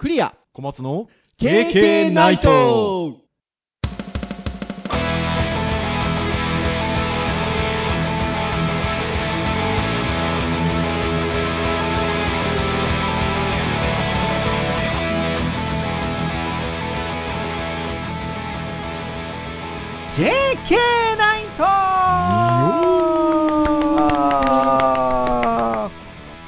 クリア。小松の KK ナイト。ナイト。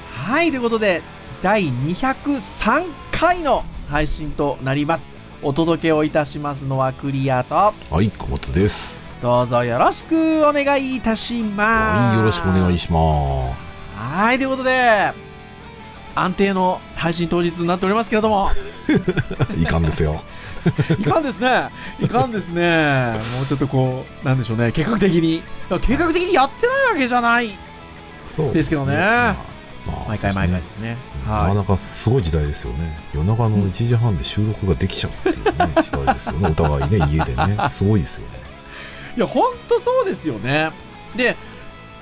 はい、ということで、第203回の配信となります。お届けをいたしますのはクリアと、はい小松ですどうぞよろしくお願いいたします。はいよろしくお願いしますはい、ということで、安定の配信当日になっておりますけれども、いかんですよ いかんですね。いかんですね。もうちょっとこう、なんでしょうね、計画的に。計画的にやってないわけじゃない。そうですけどね毎回毎回ですね。はい。なかなかすごい時代ですよね夜中の1時半で収録ができちゃうっていうね時代ですよね お互いね家でねすごいですよねいや、ほんとそうですよね。で、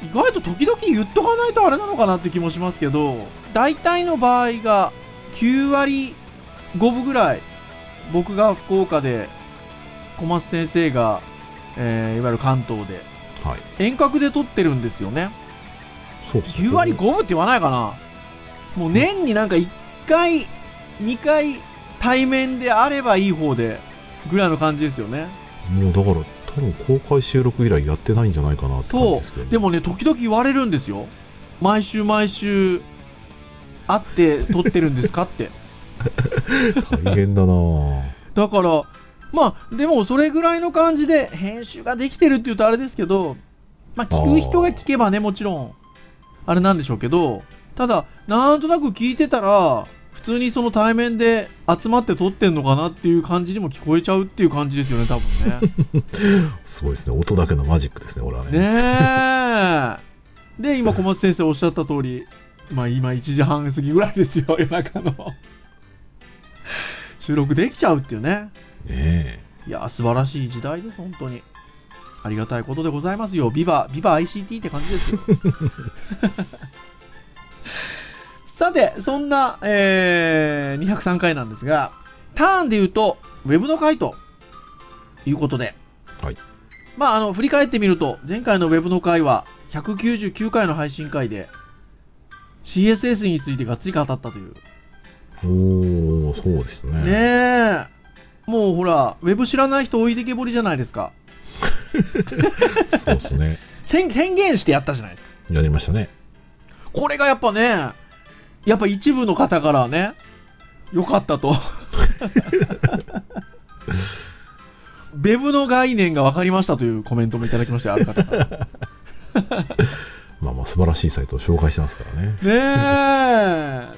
意外と時々言っとかないとあれなのかなって気もしますけど、大体の場合が9割5分ぐらい、僕が福岡で、小松先生が、えーいわゆる関東で、はい遠隔で撮ってるんですよね。そうですね9割5分って言わないかな。もう年になんか1回、2回対面であればいい方で、ぐらいの感じですよね。もうだから多分公開収録以来やってないんじゃないかなって感じそですけど、う。でもね、時々言われるんですよ。毎週毎週、会って撮ってるんですかって。大変だなぁだから、まあ、でもそれぐらいの感じで、編集ができてるって言うとあれですけど、まあ、聞く人が聞けばね、もちろん、あれなんでしょうけど、ただ、なんとなく聞いてたら、普通にその対面で集まって撮ってんのかなっていう感じにも聞こえちゃうっていう感じですよね、多分ね。すごいですね音だけのマジックですね俺はねねえ。で、今、小松先生おっしゃった通り、まあ今1時半過ぎぐらいですよ、夜中の。収録できちゃうっていうね。ねいや、素晴らしい時代です、本当に。ありがたいことでございますよ。ビバ、ビバ ICT って感じですよ。さて、そんな、えー、203回なんですが、ターンで言うと、ウェブの回ということで、はい。まあ、あの、振り返ってみると、前回のウェブの回は、199回の配信会で、CSS についてがっつり語ったという。おおそうですねねえ。もうほら、ウェブ知らない人置いてけぼりじゃないですか。そうですね宣宣言してやったじゃないですか。やりましたねこれがやっぱね、やっぱ一部の方からね、良かったと。ウェブの概念が分かりましたというコメントもいただきましたよ、ある方から。まあまあ素晴らしいサイトを紹介してますからねね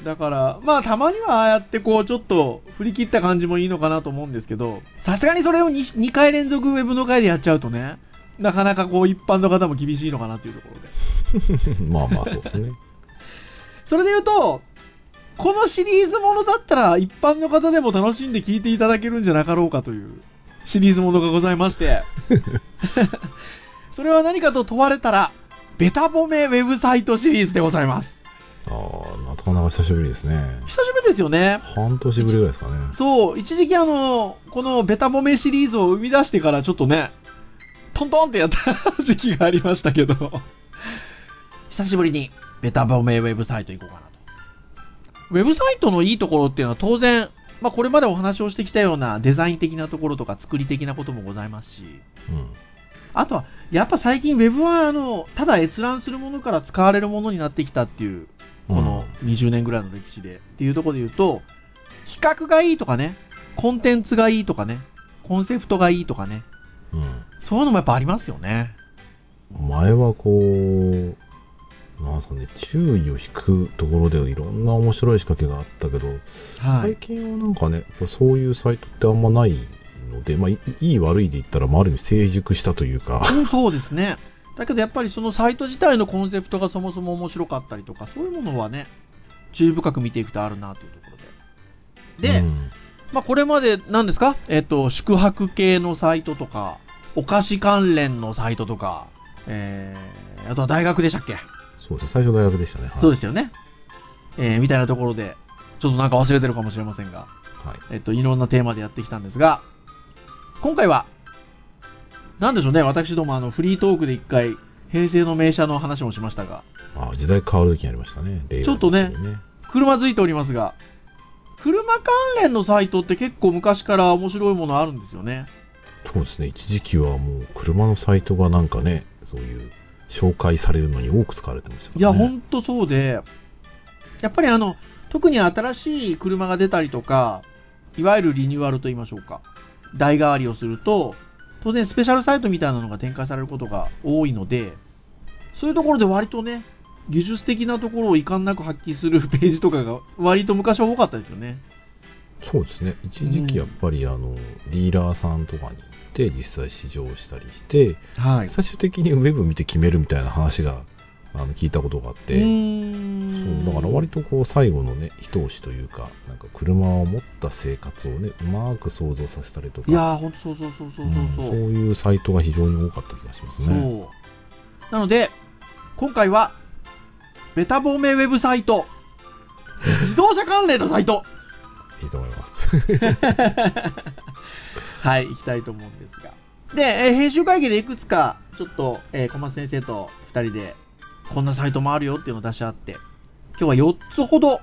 え。だから、まあたまにはああやってこう、ちょっと振り切った感じもいいのかなと思うんですけど、さすがにそれを 2, 2回連続ウェブの回でやっちゃうとね、なかなかこう一般の方も厳しいのかなっていうところで。まあまあそうですね それで言うと、このシリーズものだったら一般の方でも楽しんで聞いていただけるんじゃなかろうかというシリーズものがございまして、それは何かと問われたら、ベタ褒めウェブサイトシリーズでございます。ああなかなか久しぶりですね久しぶりですよね。半年ぶりぐらいですかねそう、一時期あの、このベタ褒めシリーズを生み出してからちょっとね、トントンってやった時期がありましたけど、久しぶりにベタ褒めウェブサイト行こうかなと。ウェブサイトのいいところっていうのは当然、まあこれまでお話をしてきたようなデザイン的なところとか作り的なこともございますし、うんあとは、やっぱ最近ウェブはあの、ただ閲覧するものから使われるものになってきたっていうこの20年ぐらいの歴史で、っていうところで言うと、企画がいいとかね、コンテンツがいいとかね、コンセプトがいいとかね、うんそういうのもやっぱありますよね。前はこうなんですかね注意を引くところでいろんな面白い仕掛けがあったけど、はい。最近はなんかねそういうサイトってあんまないので、まあ、いいい悪いで言ったら、まあ、ある意味成熟したというかうんそうですね。だけどやっぱりそのサイト自体のコンセプトがそもそも面白かったりとか、そういうものはね、注意深く見ていくとあるなというところで。で、うんまあこれまで何ですか？えっ、と、宿泊系のサイトとか、お菓子関連のサイトとか、えー、あとは大学でしたっけ？そうですね最初大学でしたね、はいそうですよね。えーみたいなところで、ちょっとなんか忘れてるかもしれませんが、はい。えっと、いろんなテーマでやってきたんですが、今回は、なんでしょうね、私どもあの、フリートークで一回、平成の名車の話もしましたが、あ時代変わる時にありましたね。令和ちょっとね車づいておりますが、車関連のサイトって結構昔から面白いものあるんですよね。そうですね。一時期はもう車のサイトがなんかね、そういう紹介されるのに多く使われてましたかいや。ほんとそうで、やっぱりあの、特に新しい車が出たりとか、いわゆるリニューアルと言いましょうか、代替わりをすると、当然スペシャルサイトみたいなのが展開されることが多いので、そういうところで割とね、技術的なところを遺憾なく発揮する ページとかが割と昔は多かったですよね。そうですね。一時期やっぱり、あの、ディーラーさんとかに行って実際試乗したりして、はい。最終的にウェブ見て決めるみたいな話があの聞いたことがあって、そうだから割とこう最後のね一押しというかなんか車を持った生活をねうまく想像させたりとか。いやー、ほんとそうそうそうそうそうそう。うんそういうサイトが非常に多かった気がしますね。なので、今回は、ベタ褒めウェブサイト、自動車関連のサイト、いいと思います。はい、行きたいと思うんですが。で、えー編集会議でいくつか、ちょっと、えー小松先生と2人で、こんなサイトもあるよっていうのを出し合って、今日は4つほど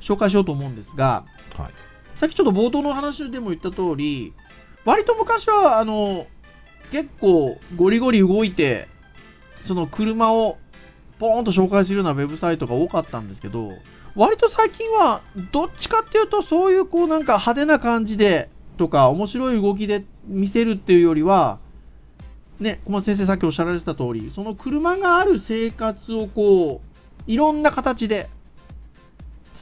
紹介しようと思うんですが、はい。さっきちょっと冒頭の話でも言った通り、割と昔は、あの、結構ゴリゴリ動いて、その車をポーンと紹介するようなウェブサイトが多かったんですけど、割と最近は、どっちかっていうと、そういうこうなんか派手な感じで、とか、面白い動きで見せるっていうよりは、ね、小松先生さっきおっしゃられてた通り、その車がある生活をこう、いろんな形で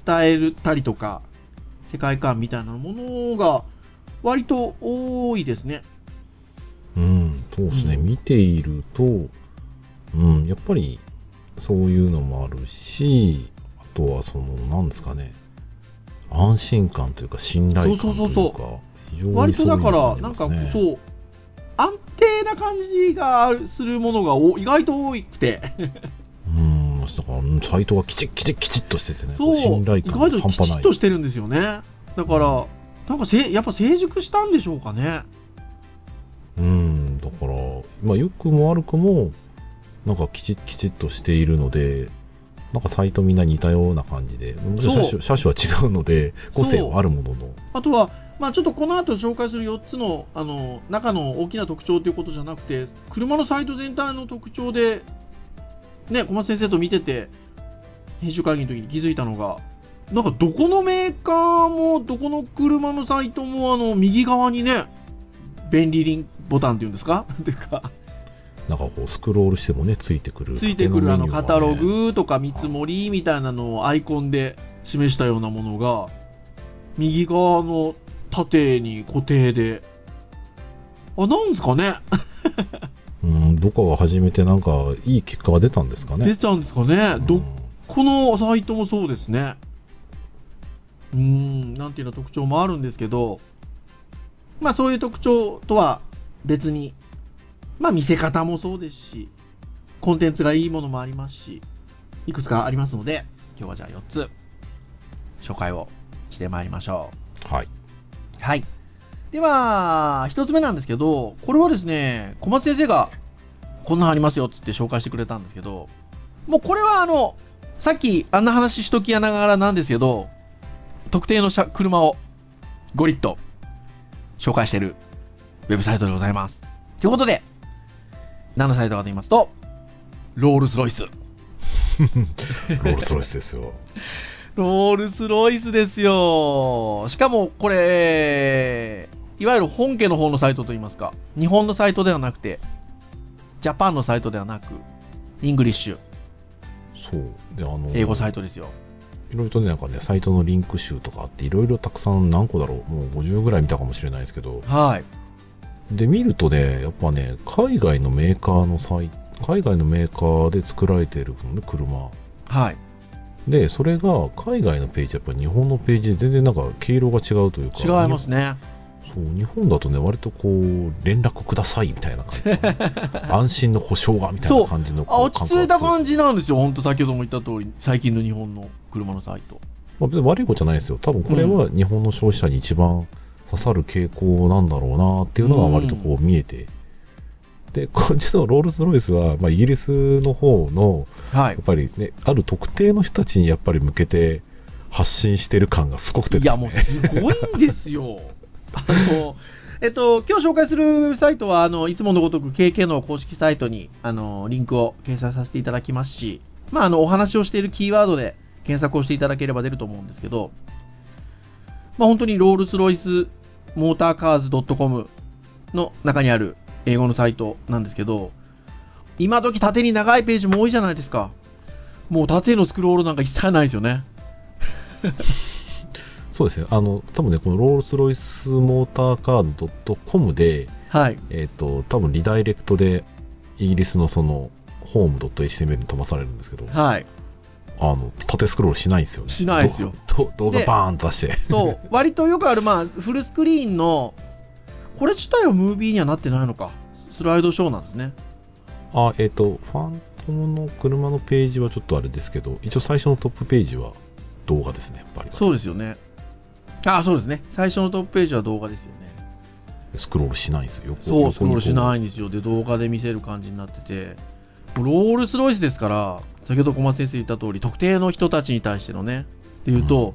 伝えたりとか、世界観みたいなものが割と多いですね。うんそうですね、うん。見ているとうんやっぱりそういうのもあるしあとはそのなんですかね。安心感というか信頼感というかそうそうそう非常に割とだから、なんかそう、安定な感じがするものがお意外と多くて、うんだからうんサイトがきちっきちっきちっとしててね。そう、信頼意感外ときちが半端ない。っとしてるんですよね。だから、なんかせやっぱ成熟したんでしょうかね。うんだからまあ良くも悪くもなんかきちっきちっとしているのでなんかサイトみんな似たような感じでもちろん車種車種は違うので個性はあるものの。あとは、まあ、ちょっとこの後紹介する4つのあの中の大きな特徴ということじゃなくて、車のサイト全体の特徴で、ね、小松先生と見てて、編集会議の時に気づいたのが、なんかどこのメーカーも、どこの車のサイトも、あの、右側にね、便利リンクボタンっていうんですか？っていうか、なんかこうスクロールしてもねついてくるついてくるあのカタロググとか見積もりみたいなのをアイコンで示したようなものが、右側の縦に固定で、あ、なんですかね。うんどっかが始めてなんかいい結果が出たんですかね。出ちゃうんですかね、うん。どこのサイトもそうですね。うーん、なんていうような特徴もあるんですけど、まあそういう特徴とは別に、まあ見せ方もそうですし、コンテンツがいいものもありますし、いくつかありますので、今日はじゃあ4つ、紹介をしてまいりましょはい。はい。では、1つ目なんですけど、これはですね、小松先生が、こんなんありますよっつって紹介してくれたんですけど、もうこれはあの、さっきあんな話しときやながらなんですけど、特定の車車をゴリッと紹介してるウェブサイトでございます。ということで、何のサイトかと言いますと、ロールスロイス。ロールスロイスですよ。ロールスロイスですよ。しかもこれ、いわゆる本家の方のサイトといいますか、日本のサイトではなくて、 Japan のサイトではなく、 English、そう。で、あの、英語サイトですよ。いろいろとね、なんかね、サイトのリンク集とかあって、いろいろたくさん何個だろう、もう50ぐらい見たかもしれないですけど、はい。で、見るとね、やっぱね、海外のメーカーのサイ海外のメーカーで作られているのね、車。はい。で、それが海外のページ、やっぱり日本のページで全然なんか毛色が違うというか、違いますね。そう日本だとね、割とこう、連絡くださいみたいな感じ、安心の保証がみたいな感じのあ落ち着いた感じ。じなんですよ、本当先ほども言った通り、最近の日本の車のサイト。まあ、別に悪いことじゃないですよ多分これは日本の消費者に一番刺さる傾向なんだろうなっていうのが割とこう見えて、でこっちのロールス・ロイスは、まあ、イギリスの方のはいやっ。ぱりねある特定の人たちにやっぱり向けて発信してる感がすごくていや、もうすごいんですよ。あの、えっと、今日紹介するサイトは、あの、いつものごとく KK の公式サイトに、あの、リンクを掲載させていただきますし、まあ、あの、お話をしているキーワードで検索をしていただければ出ると思うんですけど、まあ、本当にロールスロイスモーターカーズ .com の中にある英語のサイトなんですけど、今時縦に長いページも多いじゃないですか。もう縦のスクロールなんか一切ないですよね。そうですねあの多分ねこのロールス・ロイス・モーターカーズ .com ではい。えっ、と多分リダイレクトでイギリスのそのホーム .html に飛ばされるんですけどはい。あの縦スクロールしないんですよねしないですよ動画バーンと出してそう、割とよくある、まあ、フルスクリーンの、これ自体はムービーにはなってないのか。スライドショーなんですね。あえっ、とファントムの車のページはちょっとあれですけど一応最初のトップページは動画ですねやっぱりそうですよね。あ、そうですね。最初のトップページは動画ですよね。スクロールしないんですよ横そう、スクロールしないいんですよ。で、動画で見せる感じになってて、ロールスロイスですから、先ほど小松先生言った通り、特定の人たちに対してのね、っていうと、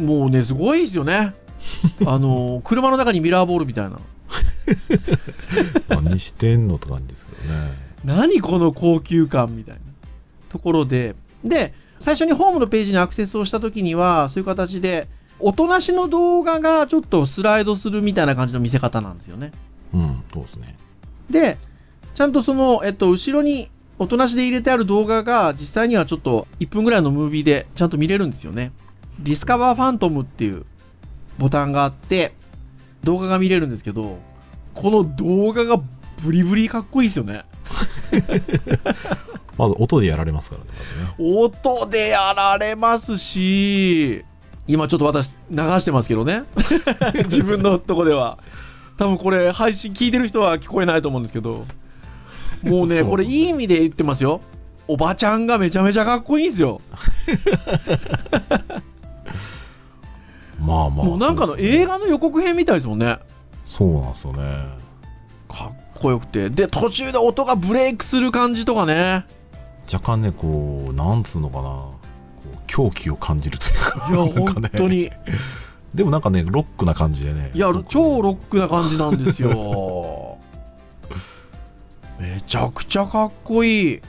もうね、すごいですよね。あの、車の中にミラーボールみたいな。何してんのって感じですけどね何この高級感みたいなところで、で、最初にホームのページにアクセスをしたときには、そういう形で、音なしの動画がちょっとスライドするみたいな感じの見せ方なんですよね。うんそうですねで、ちゃんとその、えっと、後ろに音なしで入れてある動画が実際にはちょっと1分ぐらいのムービーでちゃんと見れるんですよね。 Discover Phantom っていうボタンがあって、動画が見れるんですけど、この動画がブリブリかっこいいですよね。まず音でやられますからねまずね音でやられますし、今ちょっと私流してますけどね。自分のとこでは。多分これ配信聞いてる人は聞こえないと思うんですけど、もうね、これいい意味で言ってますよ。おばちゃんがめちゃめちゃかっこいいんですよ。まあまあもうなんかの映画の予告編みたいですもんね。そうなんですよねかっこよくて。で、途中で音がブレイクする感じとかね。若干ねこうなんつうのかなこう狂気を感じるというかいや、ね本当に。でもなんかねロックな感じでねいや超ロックな感じなんですよ。めちゃくちゃかっこいい。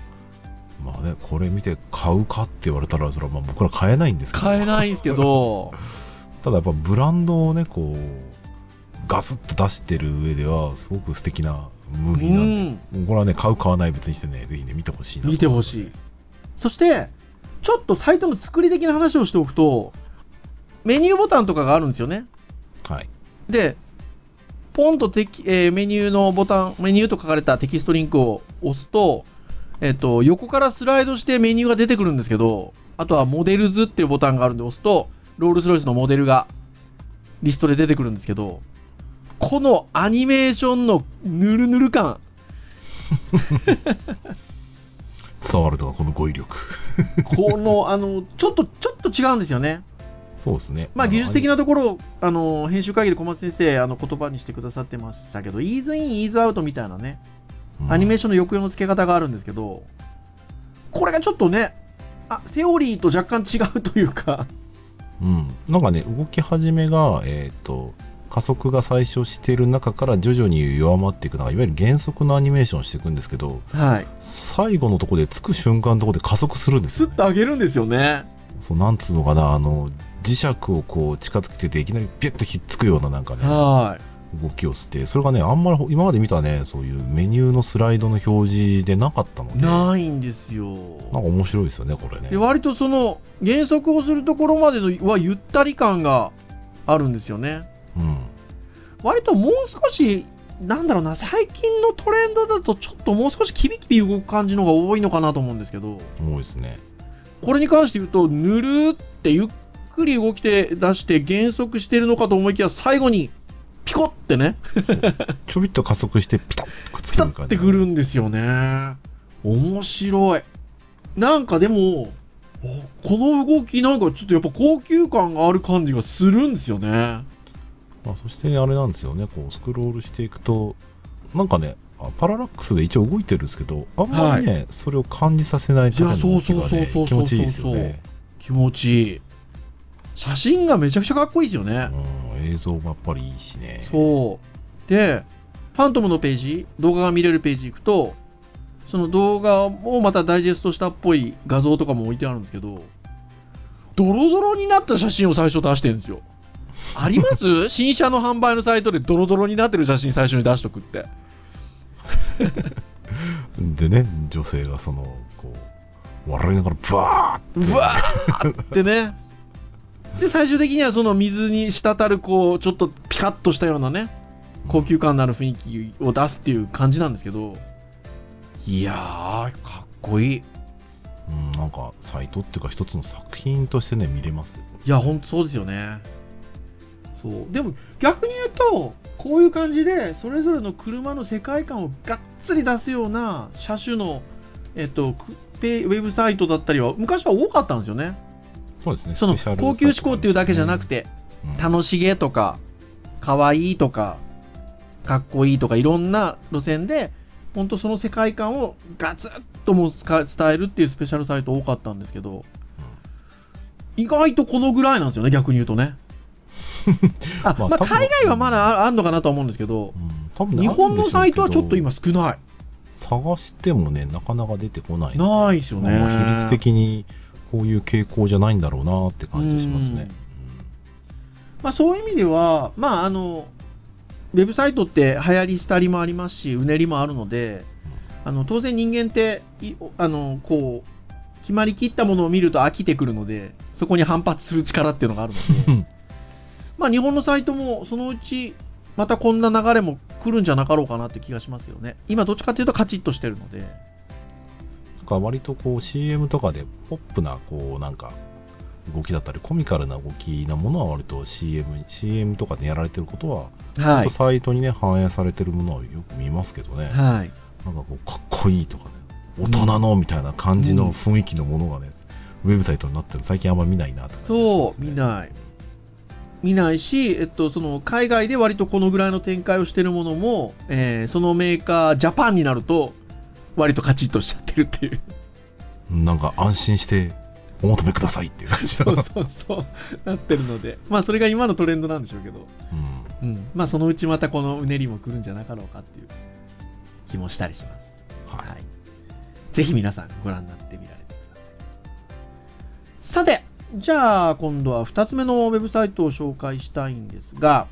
まあねこれ見て買うかって言われたらそれはまあ僕ら買えないんですけど買えないんですけど、ただやっぱブランドをねこうガスッと出してる上ではすごく素敵なムービーなんで、うん、これはね買う買わない別にしてねぜひね見てほしいな見てほいしい。そして、ちょっとサイトの作り的な話をしておくと、メニューボタンとかがあるんですよね。はいで、ポンとテキ、えーメニューのボタン、メニューと書かれたテキストリンクを押すと、えっと、横からスライドしてメニューが出てくるんですけど、あとは Models っていうボタンがあるんで押すと、ロールスロイスのモデルがリストで出てくるんですけど、このアニメーションのヌルヌル感、伝わるとはこの語彙力。この、あの、ちょっと、ちょっと違うんですよね。そうですね。まあ、技術的なところを、あの、編集会議で小松先生、あの、言葉にしてくださってましたけど、イーズイン、イーズアウトみたいなね、アニメーシションの抑揚の付け方があるんですけど、これがちょっとね、あ、セオリーと若干違うというか、うん、なんかね動き始めがえっ、と加速が最初してる中から徐々に弱まっていくのがいわゆる減速のアニメーションをしていくんですけどはい。最後のところでつく瞬間のところで加速するんですよ、ねスッ、と上げるんですよね。そうなんつうのかなあの磁石をこう近づけてていきなりピュッとひっつくようななんかねは動きをしてそれがねあんまり今まで見たねそういうメニューのスライドの表示でなかったのい。でないんですよ。面白いですよねこれねで割とその減速をするところまでのはゆったり感があるんですよね。うん割ともう少し、なんだろうな、最近のトレンドだとちょっともう少しキビキビ動く感じのが多いのかなと思うんですけど、多いですねこれに関して言うと、ぬるってゆっくり動きて出して減速してるのかと思いきや、最後にピコってね、ちょびっと加速してピタッとくっつピタっける感じてくるんですよね。面白い。なんかでも、おこの動きなんかちょっとやっぱ高級感がある感じがするんですよね。まあ、そしてあれなんですよね、こうスクロールしていくと、なんかね、あパララックスで一応動いてるんですけど、あんまりね、それを感じさせないいやそうそうそうそう気持ちいいですよね。気持ちいい。写真がめちゃくちゃかっこいいですよね。うん、映像もやっぱりいいしね。そう。で、ファントムのページ、動画が見れるページ行くと、その動画をまたダイジェストしたっぽい画像とかも置いてあるんですけど、ドロドロになった写真を最初出してるんですよ。あります？新車の販売のサイトでドロドロになってる写真最初に出しとくって。でね、女性がその、こう、笑いながら、ブワーって、うわーってね。で、最終的にはその水に滴る、こう、ちょっとピカッとしたようなね、高級感のある雰囲気を出すっていう感じなんですけど、いやー、かっこいい。うん、なんか、サイトっていうか、一つの作品としてね、見れますよ。いや、ほんとそうですよね。そう。でも、逆に言うと、こういう感じで、それぞれの車の世界観をがっつり出すような車種の、えっと、ウェブサイトだったりは、昔は多かったんですよね。そうですね、その高級志向っていうだけじゃなくて、うん楽しげとか、かわいいとか、かっこいいとか、いろんな路線で、本当その世界観をガツッとも使伝えるっていうスペシャルサイト多かったんですけど、意外とこのぐらいなんですよね、逆に言うとね。あまあ、まあ海外はまだああるのかなとは思うんですけど、うん多分ね日本のサイトはちょっと今少ない。探してもね、なかなか出てこない。ないですよね。まあ比率的にこういう傾向じゃないんだろうなって感じがしますね。まあ、そういう意味では、まあ、あの、ウェブサイトって流行り廃りもありますし、うねりもあるので、あの当然人間っていあのこう決まりきったものを見ると飽きてくるのでそこに反発する力っていうのがあるので。うん。まあ日本のサイトもそのうちまたこんな流れも来るんじゃなかろうかなって気がしますよね。今どっちかっていうとカチッとしてるので。なんか割とこう CM とかでポップなこうなんか動きだったりコミカルな動きなものは割と CM, CM とかでやられてることは、はい。サイトにね反映されてるものはよく見ますけどね、はい。なんかこうかっこいいとかね大人のみたいな感じの雰囲気のものがね、ウェブサイトになってるの最近あんま見ないなって感じがしそう見ない。見ないし、えっと、その海外で割とこのぐらいの展開をしてるものも、えーそのメーカージャパンになると割とカチッとしちゃってるっていう。なんか安心してお求めくださいっていう感じの。そうそうそう。なってるので。まあそれが今のトレンドなんでしょうけど、うん。うん、まあそのうちまたこのうねりも来るんじゃなかろうかっていう気もしたりします。はい。はい。ぜひ皆さんご覧になってみられてください。さて、じゃあ今度は2つ目のウェブサイトを紹介したいんですが、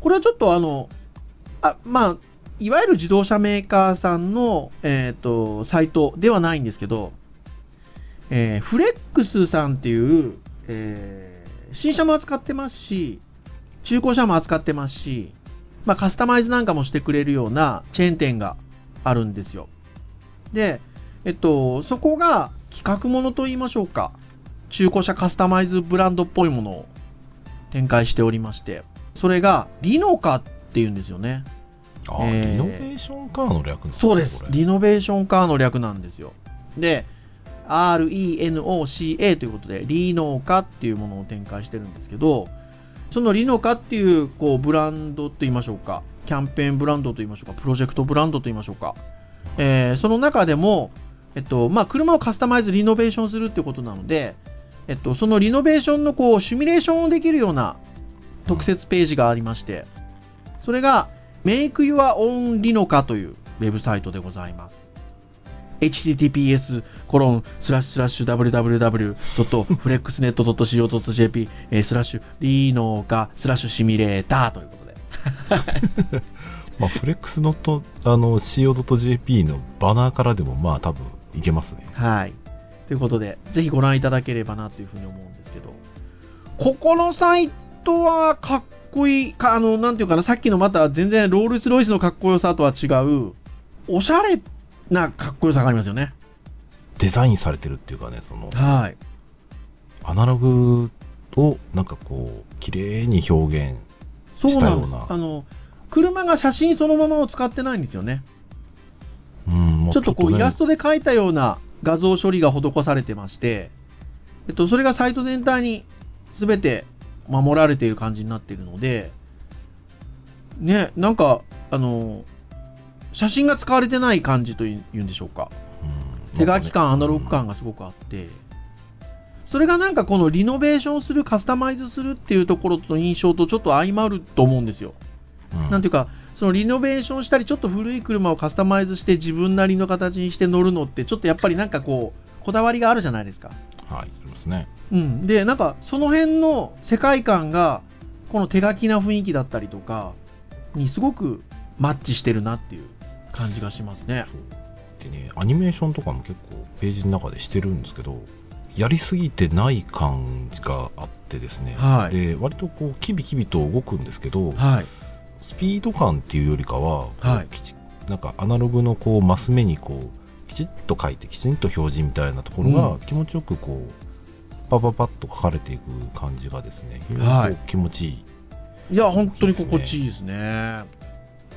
これはちょっとあの、あまあ、いわゆる自動車メーカーさんの、えー、とサイトではないんですけど、えーフレックスさんっていう、えー新車も扱ってますし、中古車も扱ってますし、まあ、カスタマイズなんかもしてくれるようなチェーン店があるんですよ。で、えっと、そこが企画ものと言いましょうか、中古車カスタマイズブランドっぽいものを展開しておりまして、それがリノカっていうんですよね。あーえーリノベーションカーの略なんそうですリノベーションカーの略なんですよ。で、RENOCA ということで、リノカっていうものを展開してるんですけど、そのリノカっていうこうブランドと言いましょうか、キャンペーンブランドと言いましょうか、プロジェクトブランドと言いましょうか、えーその中でも、えっとまあ、車をカスタマイズ、リノベーションするってことなので、えっと、そのリノベーションのこうシミュレーションをできるような特設ページがありまして、それが Make Your Own Rinoca というウェブサイトでございます。Https コロンスラッシュスラッシュ www.flexnet.co.jp えースラッシュリーノーガスラッシュシミュレーターということで。まあ、フレックスノットあの CO.jp のバナーからでもまあ多分いけますね。はい。ということで、ぜひご覧いただければなというふうに思うんですけど、ここのサイトはかっこいい、かあの、なんていうかな、さっきのまた全然ロールスロイスのかっこよさとは違う、おしゃれなかっこよさがありますよね。デザインされてるっていうかね、そのはい。アナログをなんかこう綺麗に表現そうなんですしたような。あの、車が写真そのままを使ってないんですよね。うんまあちょっとこう、イラストトで描いたような画像処理が施されてまして、えっと、それがサイト全体に全て守られている感じになっているので、ね、なんか、あの、写真が使われてない感じというんでしょうか。うん手書き感、アナログうん感がすごくあって、それがなんかこのリノベーションする、カスタマイズするっていうところと印象とちょっと相まると思うんですよ。うんなんていうか、そのリノベーションしたり、ちょっと古い車をカスタマイズして自分なりの形にして乗るのって、ちょっとやっぱりなんかこう、こだわりがあるじゃないですか。はい、ありますね。うん。で、なんかその辺の世界観が、この手書きな雰囲気だったりとか、にすごくマッチしてるなっていう感じがしますね。でね、アニメーションとかも結構ページの中でしてるんですけど、やりすぎてない感じがあってですね、はいで割とこうキビキビと動くんですけど、はい。スピード感っていうよりかは、はいなんかアナログのこうマス目にこうきちっと書いてきちんと表示みたいなところうんが気持ちよくこうパパパッと書かれていく感じがですねはい気持ちいい、いや、本当に心地いいですね。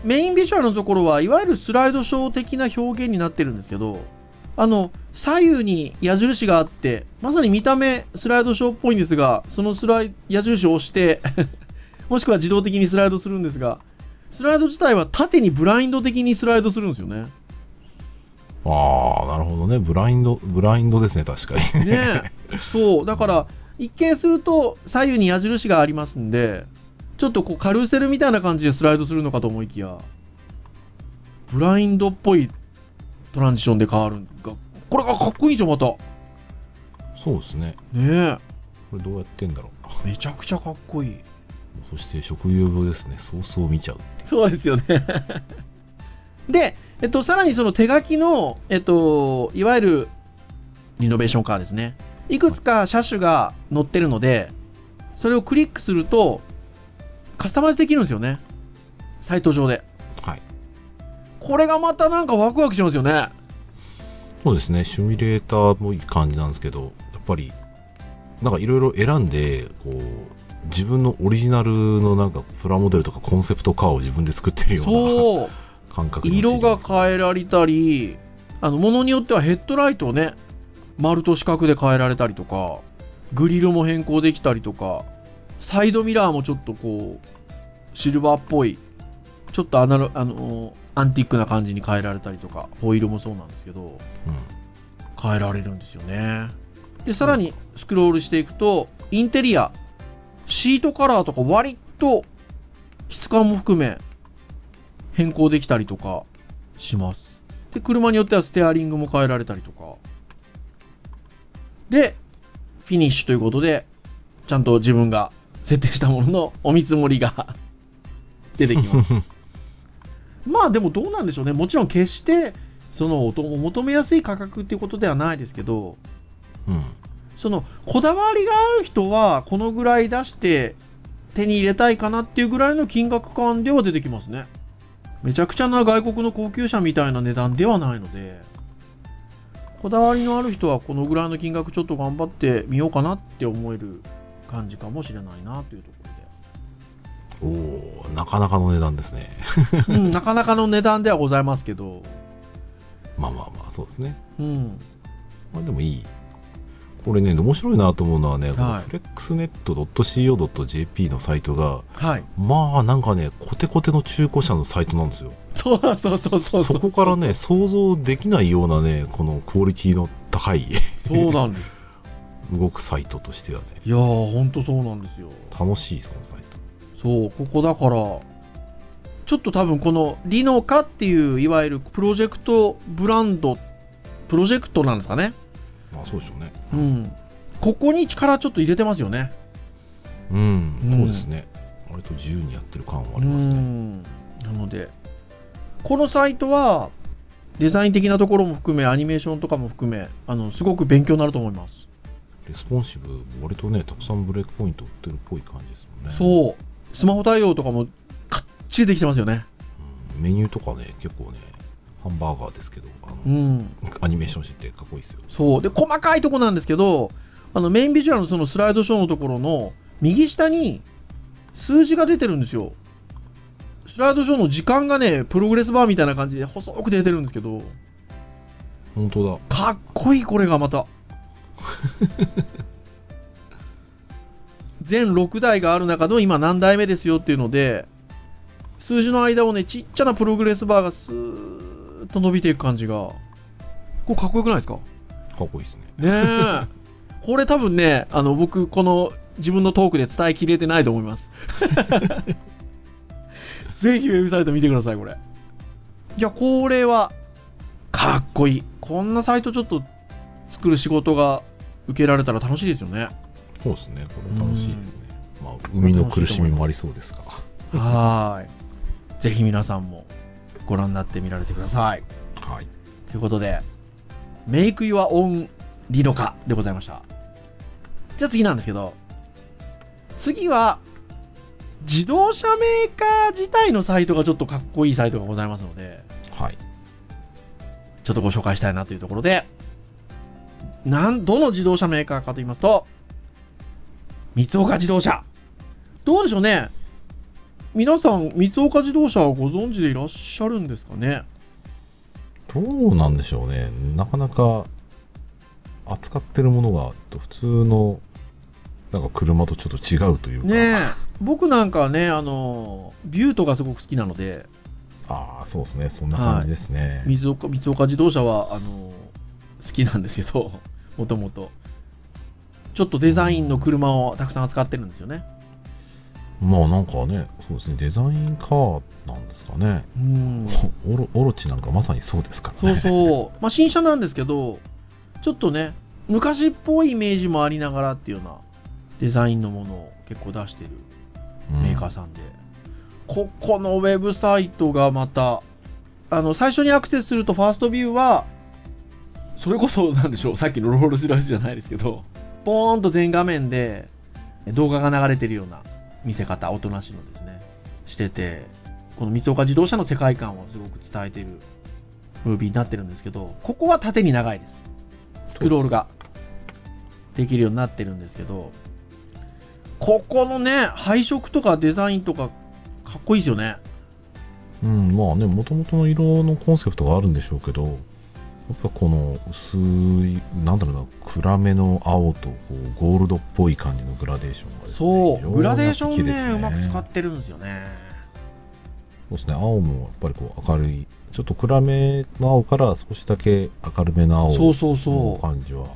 メインビジュアルのところは、いわゆるスライドショー的な表現になってるんですけど、あの、左右に矢印があって、まさに見た目スライドショーっぽいんですが、そのスライ矢印を押して、もしくは自動的にスライドするんですが、スライド自体は縦にブラインド的にスライドするんですよね。ああなるほどね。ブラインドブラインドですね確かに。ねえ。そう、だから、一見すると左右に矢印がありますんで、ちょっとこうカルーセルみたいな感じでスライドするのかと思いきや、ブラインドっぽいトランジションで変わるんが、これがかっこいいじゃん、また。そうですねねこれどうやってんだろうえ、めちゃくちゃかっこいい。そして職業病ですねソースを見ちゃうそうですよね。で、えっと、さらにその手書きの、えっと、いわゆるリノベーションカーですね。いくつか車種が載ってるので、それをクリックすると、カスタマイズできるんですよね。サイト上で。はいこれがまたなんかワクワクしますよね。そうですねシミュレーターもいい感じなんですけどやっぱりなんかいろいろ選んでこう自分のオリジナルのなんかプラモデルとかコンセプトカーを自分で作ってるような。感覚に陥色が変えられたり、あの、ものによってはヘッドライトをね、丸と四角で変えられたりとか、グリルも変更できたりとか、サイドミラーもちょっとこう、シルバーっぽい、ちょっとアナロあのアンティックな感じに変えられたりとか、ホイールもそうなんですけど、うん変えられるんですよね。で、さらにスクロールしていくと、インテリア、シートカラーとか割と質感も含め変更できたりとかします。で、車によってはステアリングも変えられたりとか。で、フィニッシュということで、ちゃんと自分が設定したもののお見積もりが 出てきます。まあでもどうなんでしょうね。もちろん決してそのおと求めやすい価格っていうことではないですけど、うんそのこだわりがある人はこのぐらい出して手に入れたいかなっていうぐらいの金額感では出てきますね。めちゃくちゃな外国の高級車みたいな値段ではないので、こだわりのある人はこのぐらいの金額ちょっと頑張ってみようかなって思える感じかもしれないなというところで。おおなかなかの値段ですね。うん、なかなかの値段ではございますけど、まあまあまあそうですね。うん、まあでもいい。これね面白いなと思うのはね、はい。フレックスネット .co.jp のサイトがはい。まあなんかねコテコテの中古車のサイトなんですよ。そうそうそうそう。そこからね想像できないようなねこのクオリティの高い。そうなんです。動くサイトとしてはねいやー、ほんとそうなんですよ。楽しいですこのサイトそう、ここだから、ちょっと多分このリノカっていう、いわゆるプロジェクトブランド、プロジェクトなんですかね。まあそうでしょうねうん。ここに力ちょっと入れてますよね。うん、うんそうですね割と自由にやってる感はありますねうんなので、このサイトは、デザイン的なところも含め、アニメーションとかも含め、あの、すごく勉強になると思います。レスポンシブ割とねたくさんブレイクポイント打ってるっぽい感じですもんねそう。スマホ対応とかもかっちりできてますよね。うんメニューとかね結構ねハンバーガーですけどあうの、ん。アニメーションしててかっこいいですよそう。で、細かいとこなんですけど、あの、メインビジュアルのそのスライドショーのところの、右下に数字が出てるんですよ。スライドショーの時間がね、プログレスバーみたいな感じで細く出てるんですけど、本当だかっこいい、これがまた。全6台がある中の今何台目ですよっていうので、数字の間をね、ちっちゃなプログレスバーがスーッと伸びていく感じが、これかっこよくないですか？かっこいいですね。ねえ。これ多分ね、あの、僕、この自分のトークで伝えきれてないと思います。ぜひウェブサイト見てください、これ。いや、これは、かっこいい。こんなサイトちょっと作る仕事が受けられたら楽しいですよね。そうですね。これ楽しいですね。まあ、生みの苦しみもありそうですが。はーい。ぜひ皆さんもご覧になってみられてください。はい。ということで、メイクユアオンリノカでございました。じゃあ次なんですけど、次は、自動車メーカー自体のサイトがちょっとかっこいいサイトがございますので、はい。ちょっとご紹介したいなというところで、なん、どの自動車メーカーかと言いますと、三岡自動車。どうでしょうね皆さん、三岡自動車をご存知でいらっしゃるんですかね？どうなんでしょうね。なかなか扱ってるものが普通のなんか車とちょっと違うというか。ねえ僕なんかはねあのビュートがすごく好きなのでああ、そうですね。そんな感じですね。水岡三岡自動車はあの好きなんですけどもともとちょっとデザインの車をたくさん扱ってるんですよねまあなんかね、そうですね。デザインカーなんですかね。うんオロオロチなんかまさにそうですからね。そうそうまあ新車なんですけどちょっとね昔っぽいイメージもありながらっていうようなデザインのものを結構出してるうんメーカーさんで、ここのウェブサイトがまたあの最初にアクセスするとファーストビューはそれこそなんでしょうさっきのロールスライスじゃないですけどポーンと全画面で動画が流れてるような見せ方おとなしのですね。しててこの三岡自動車の世界観をすごく伝えてるムービーになってるんですけどここは縦に長いです。スクロールができるようになってるんですけどここのね配色とかデザインとかかっこいいですよね。うん、まあね、もともとの色のコンセプトがあるんでしょうけど、やっぱこの薄い、なんだろうな、暗めの青とこうゴールドっぽい感じのグラデーションがですね、そうグラデーションねうまく使ってるんですよね。そうですね、青もやっぱりこう明るい、ちょっと暗めの青から少しだけ明るめの青そうそうのそ感じは、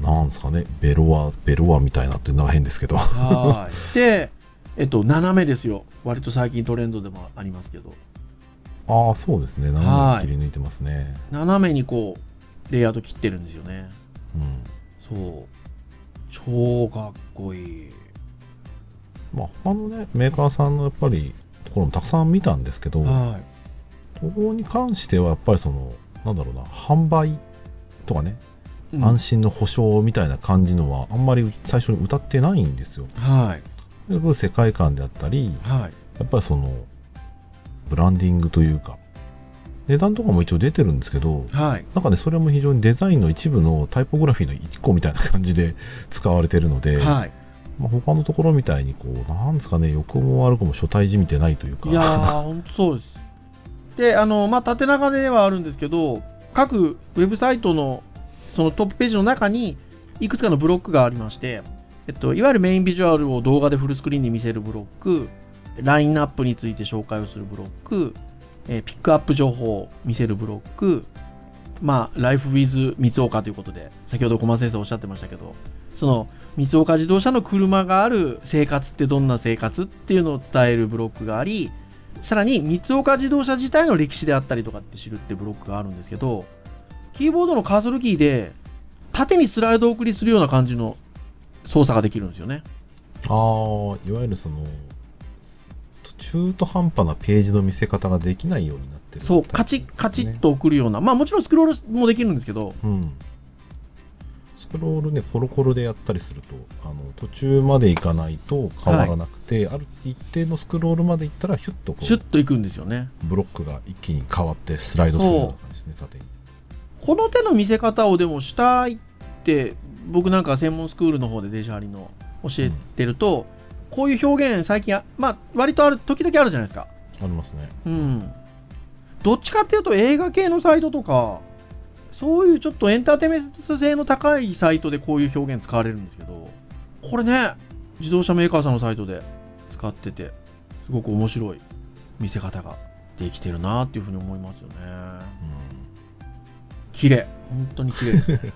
なんですかね、ベロア、ベロアみたいなっていうのは変ですけど、うはい。でえっと斜めですよ。割と最近トレンドでもありますけどああ、そうですね、斜めに切り抜いてますね。斜めにこうレイアウト切ってるんですよね。うん。そう。超かっこいい。まあ、他のね、メーカーさんのやっぱりところもたくさん見たんですけど、はここに関してはやっぱりその、なんだろうな、販売とかね、い、うん。安心の保証みたいな感じのは、あんまり最初に歌ってないんですよ。はい。世界観であったり、はい。やっぱりその、ブランディングというか、値段とかも一応出てるんですけど、はい。なんかね、それも非常にデザインの一部のタイポグラフィーの一個みたいな感じで 使われてるので、はい。まあ、他のところみたいにこう、なんですかね、欲も悪くも書体じみてないというか、いやー、本当そうです。で、あの、まあ、縦長ではあるんですけど、各ウェブサイトのそのトップページの中に、いくつかのブロックがありまして、えっと、いわゆるメインビジュアルを動画でフルスクリーンで見せるブロック、ラインナップについて紹介をするブロック、えーピックアップ情報を見せるブロック、まあ、ライフウィズ三岡ということで、先ほど小松先生おっしゃってましたけど、その三岡自動車の車がある生活ってどんな生活っていうのを伝えるブロックがあり、さらに三岡自動車自体の歴史であったりとかって知るってブロックがあるんですけど、キーボードのカーソルキーで縦にスライド送りするような感じの操作ができるんですよね。ああ、いわゆるその、中途半端なページの見せ方ができないようになってる、そう、カチッカチッ。と送るような、まあもちろんスクロールもできるんですけど、うん。スクロールね、コロコロでやったりすると、あの途中まで行かないと変わらなくて、ある一定のスクロールまで行ったら、ヒュッとこう、シュッといくんですよね。ブロックが一気に変わってスライドするような感じですね、縦に。この手の見せ方をでもしたいって、僕なんか専門スクールの方でデジャーリの教えてると、こういう表現最近あ、まあ割とある、時々あるじゃないですか。ありますね。うん。どっちかっていうと映画系のサイトとか、そういうちょっとエンターテインメント性の高いサイトでこういう表現使われるんですけど、これね、自動車メーカーさんのサイトで使っててすごく面白い見せ方ができてるなっていうふうに思いますよね綺麗本当に綺麗ですねはい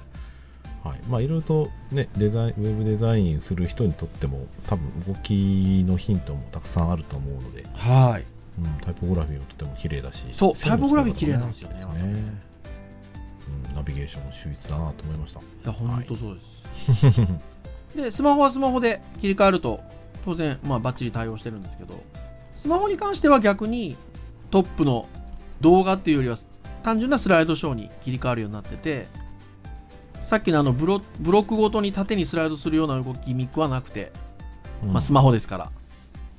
まあ、いろいろと、ね、デザインウェブデザインする人にとっても多分動きのヒントもたくさんあると思うので、はい。うん、タイポグラフィーもとても綺麗だし。そうタイポグラフィー綺麗なんですよねね。うん、ナビゲーション秀逸だなと思いました。いや本当そうです、でスマホはスマホで切り替えると当然まあバッチリ対応してるんですけどスマホに関しては逆にトップの動画っていうよりは単純なスライドショーに切り替わるようになっててさっきのあのブロブロックごとに縦にスライドするような動きミックはなくて、うん。まあ、スマホですから。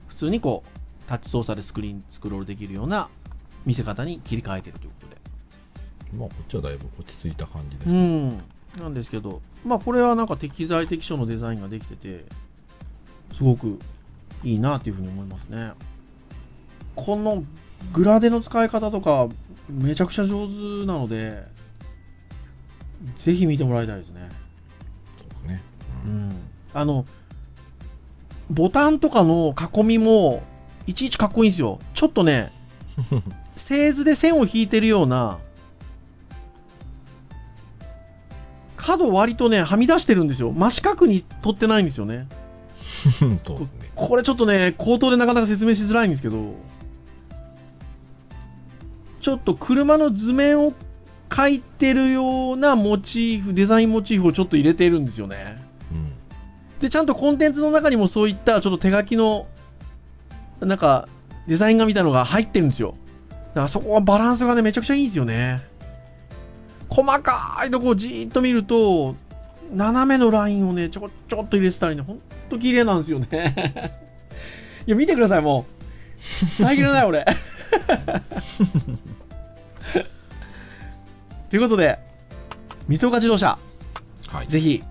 普通にこうタッチ操作でスクリーンスクロールできるような見せ方に切り替えてるということで。まあ、こっちはだいぶ落ち着いた感じですうね。ん、なんですけど、まあ、これはなんか適材適所のデザインができてて、すごくいいなというふうに思いますね。このグラデの使い方とか、めちゃくちゃ上手なので、ぜひ見てもらいたいですね。そうね。ううんん、あの、ボタンとかの囲みも、いちいちかっこいいんですよ。ちょっとね、製図で線を引いてるような、角割とね、はみ出してるんですよ。真四角に取ってないんですよね。ね。これちょっとね、口頭でなかなか説明しづらいんですけど、ちょっと車の図面を描いてるようなモチーフ、デザインモチーフをちょっと入れてるんですよね。うん。で、ちゃんとコンテンツの中にもそういったちょっと手書きの、なんか、デザイン画みたいなのが入ってるんですよ。だからそこはバランスがね、めちゃくちゃいいんですよね。細かいとこをじーっと見ると、斜めのラインをね、ちょこちょこっと入れてたりね、ほんと綺麗なんですよね。いや、見てください、もう。耐えきれない、俺。ということで、三岡自動車、はい。ぜひ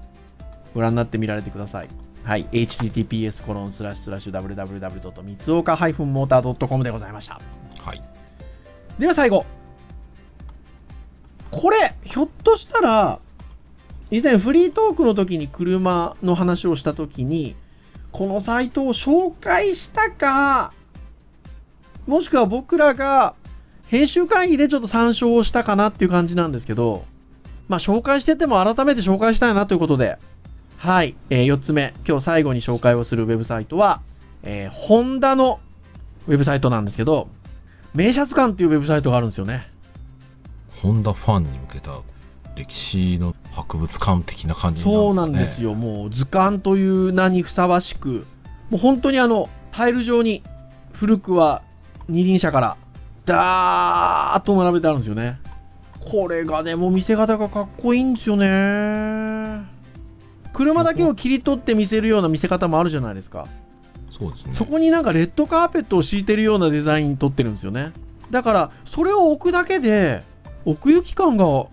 ご覧になってみられてください。はい。https コロンスラッシュスラッシュ www. 三つ岡 -motor.com でございました。はい。では最後。これ、ひょっとしたら、以前フリートークの時に車の話をした時に、このサイトを紹介したか、もしくは僕らが編集会議でちょっと参照をしたかなっていう感じなんですけど、まあ紹介してても改めて紹介したいなということで、はい、え4つ目、今日最後に紹介をするウェブサイトは、えーホンダのウェブサイトなんですけど、名車図鑑っていうウェブサイトがあるんですよね。ホンダファンに向けた歴史の博物館的な感じなんですかね。そうなんですよ。もう図鑑という名にふさわしく、もう本当にあの、タイル上に古くは二輪車から、ダーッと並べてあるんですよね。これがね、もう見せ方がかっこいいんですよね。車だけを切り取って見せるような見せ方もあるじゃないですか。そうですね。そこになんかレッドカーペットを敷いてるようなデザイン撮ってるんですよね。だから、それを置くだけで、奥行き感が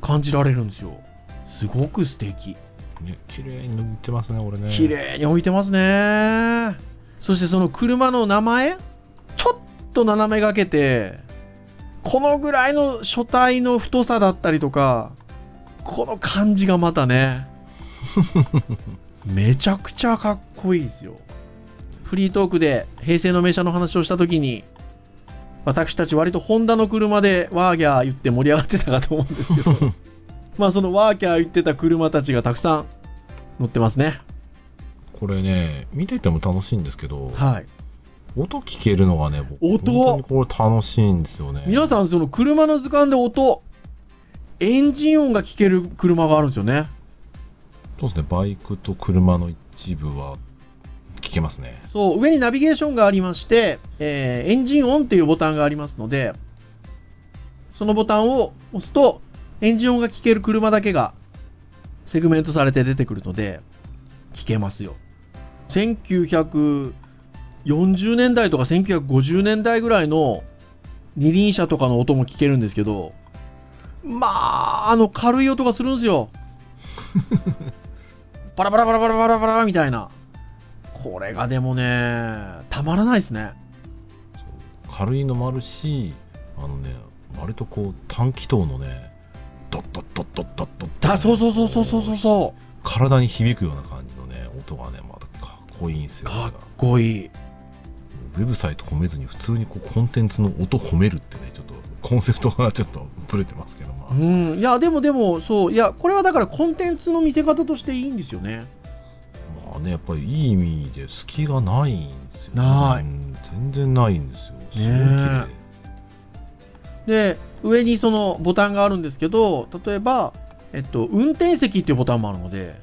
感じられるんですよ。すごく素敵。ね、綺麗に塗ってますね、俺ね。綺麗に置いてますね。そしてその車の名前、ちょっと斜めがけて、このぐらいの書体の太さだったりとか、この感じがまたね、めちゃくちゃかっこいいですよ。フリートークで平成の名車の話をしたときに、私たち割とホンダの車でワーギャー言って盛り上がってたかと思うんですけど、まあそのワーギャー言ってた車たちがたくさん乗ってますね。これね、見てても楽しいんですけど、はい。音聞けるのがね、僕音？本当にこれ楽しいんですよね。皆さん、その車の図鑑で音、エンジン音が聞ける車があるんですよね。そうですね、バイクと車の一部は聞けますね。そう、上にナビゲーションがありまして、えーエンジン音っていうボタンがありますので、そのボタンを押すと、エンジン音が聞ける車だけがセグメントされて出てくるので、聞けますよ。1940年代とか1950年代ぐらいの二輪車とかの音も聞けるんですけど、まあ、あの軽い音がするんですよ。バラバラバラバラバラバラみたいな。これがでもね、たまらないですね。軽いのもあるし、あのね、割とこう短気筒のね、ドッドッドッドッドッドッドッあ、そうそうそうそうそうそうそ体に響くような感じのね、音がね、またかっここいいんですよかっこいい。ウェブサイト褒めずに普通にこうコンテンツの音褒めるってねちょっとコンセプトがちょっとブレてますけどまあ、うん。いや、でもでも、そう。いや、これはだからコンテンツの見せ方としていいんですよね。まあねやっぱりいい意味で隙がないんですよないうん全然ないんですよすごい綺ね麗で、上にそのボタンがあるんですけど、例えば、えっと、運転席っていうボタンもあるので、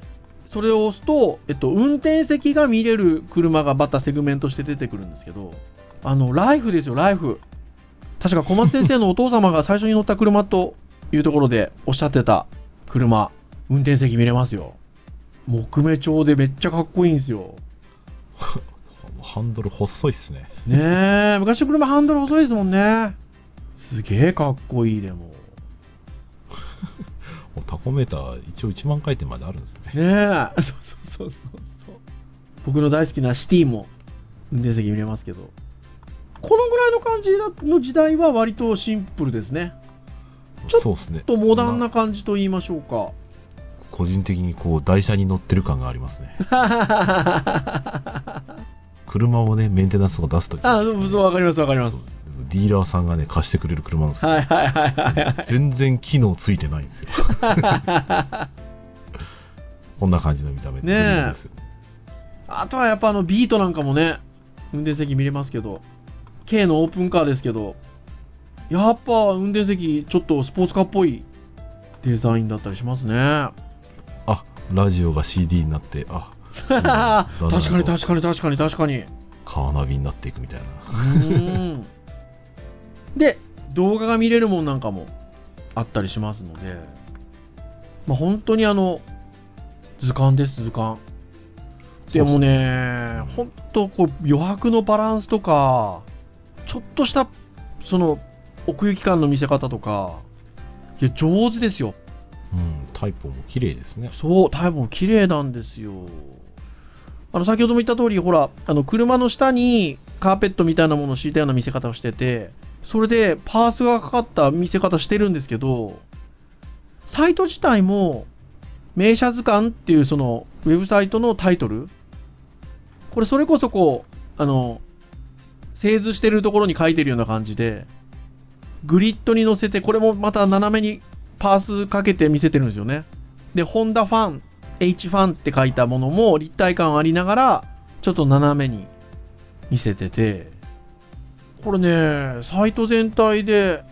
それを押すと、えっと、運転席が見れる車がまたセグメントして出てくるんですけど、あの、ライフですよ、ライフ。確か小松先生のお父様が最初に乗った車というところでおっしゃってた車、運転席見れますよ。木目調でめっちゃかっこいいんですよ。ハンドル細いっすねねえ、昔の車ハンドル細いですもんね。すげえかっこいいでも。タコメーター一応1万回転まであるんですねねえ、そうそうそうそう。僕の大好きなシティも運転席見れますけど、このぐらいの感じの時代は割とシンプルですね。ちょっそうですねとモダンまな感じと言いましょうか。あ個人的にこう台車に乗ってる感がありますね 車をねメンテナンスとか出すときあ、そうそう、わかりますわかります。ディーラーさんがね貸してくれる車なんですけど、はいはいはいはい。はい。全然機能ついてないんですよ。こんな感じの見た目で。ねあとはやっぱあのビートなんかもね、運転席見れますけど、K のオープンカーですけど、やっぱ運転席ちょっとスポーツカーっぽいデザインだったりしますね。あラジオが CD になってあ 確かに確かに確かに確かに。カーナビになっていくみたいな。うんで、動画が見れるもんなんかもあったりしますので、まあ、本当にあの、図鑑です、図鑑。でもね、本当こう余白のバランスとか、ちょっとした、その、奥行き感の見せ方とか、いや、上手ですよ。うんタイプも綺麗ですねそう、タイプも綺麗なんですよ。あの、先ほども言った通り、ほら、あの、車の下にカーペットみたいなものを敷いたような見せ方をしてて、それでパースがかかった見せ方してるんですけど、サイト自体も、名車図鑑っていうその、ウェブサイトのタイトル、これそれこそこう、あの、製図してるところに書いてるような感じで、グリッドに乗せて、これもまた斜めにパースかけて見せてるんですよね。で、ホンダファン、H ファンって書いたものも立体感ありながら、ちょっと斜めに見せてて、これね、サイト全体で、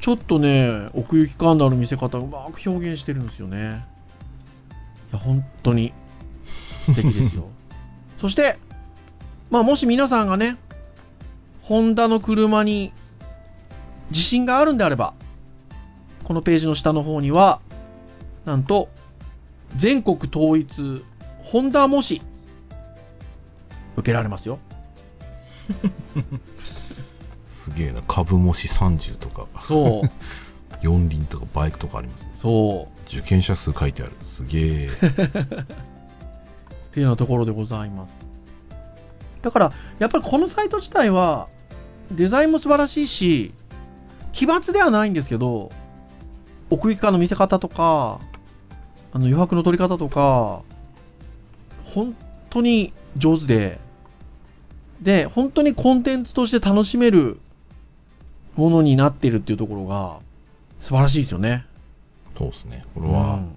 ちょっとね、奥行き感のある見せ方をうまく表現してるんですよね。いや、本当に素敵ですよ。そして、まあ、もし皆さんがね、ホンダの車に自信があるんであれば、このページの下の方には、なんと、全国統一、ホンダ模試、受けられますよ。すげえな。株模試30とか。そう、四輪とかバイクとかありますね。そう。受験者数書いてある。すげえ。っていうようなところでございます。だから、やっぱりこのサイト自体は、デザインも素晴らしいし、奇抜ではないんですけど、奥行き感の見せ方とか、あの余白の取り方とか、本当に上手で、で、本当にコンテンツとして楽しめるものになっているっていうところが、素晴らしいですよね。そうですねこれは、うん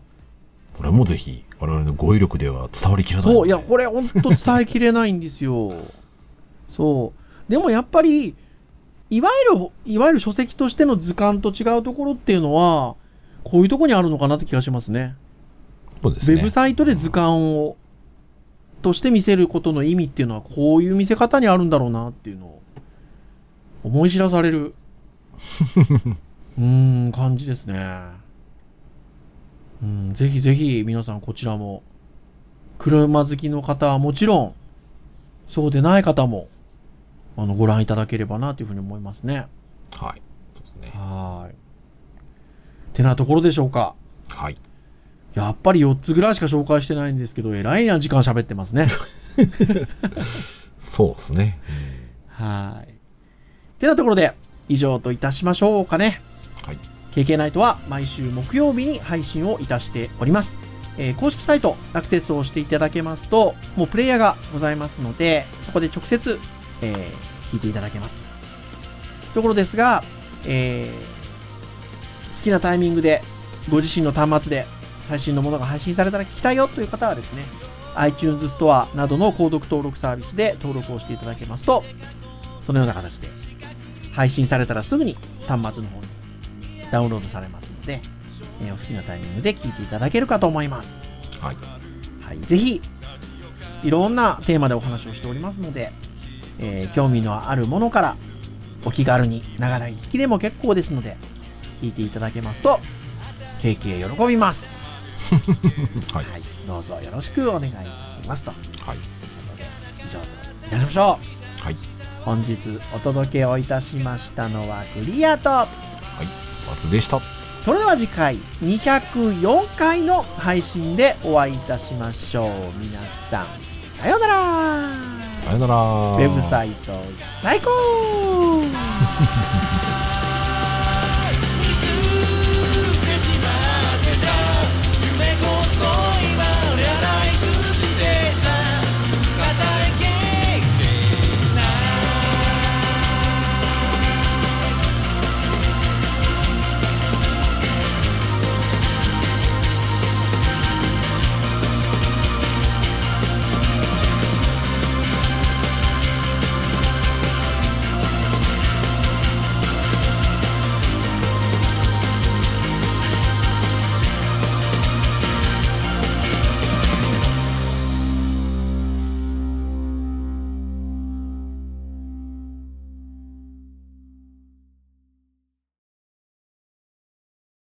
これもぜひ我々の語彙力では伝わりきらないそう、いや、これ本当伝えきれないんですよ。そう。でもやっぱり、いわゆる、いわゆる書籍としての図鑑と違うところっていうのは、こういうところにあるのかなって気がしますね。そうですねウェブサイトで図鑑を、として見せることの意味っていうのは、こういう見せ方にあるんだろうなっていうのを、思い知らされる、うーん、感じですね。うん、ぜひぜひ皆さんこちらも、車好きの方はもちろん、そうでない方も、あの、ご覧いただければなというふうに思いますね。はいそうですねはーい。てなところでしょうか。はいやっぱり4つぐらいしか紹介してないんですけど、えらいな時間喋ってますね。そうですね、はい。てなところで、以上といたしましょうかね。はい KK ナイトは毎週木曜日に配信をいたしております。えー公式サイトアクセスをしていただけますと、もうプレイヤーがございますので、そこで直接、えー聞いていただけます。ところですが、えー好きなタイミングで、ご自身の端末で最新のものが配信されたら聞きたいよという方はですね、iTunes ストアなどの購読登録サービスで登録をしていただけますと、そのような形で配信されたらすぐに端末の方にダウンロードされますので、えーお好きなタイミングで聞いていただけるかと思います。はい。はい、ぜひ、いろんなテーマでお話をしておりますので、えー興味のあるものからお気軽に、ながら聞きでも結構ですので、聞いていただけますと、経験喜びます。はい。はい、どうぞよろしくお願いしますと。はい。ので以上といたしましょう。はい。本日お届けをいたしましたのはクリアと、松でした。それでは次回204回の配信でお会いいたしましょう。皆さん、さようならさよなら。ウェブサイト最高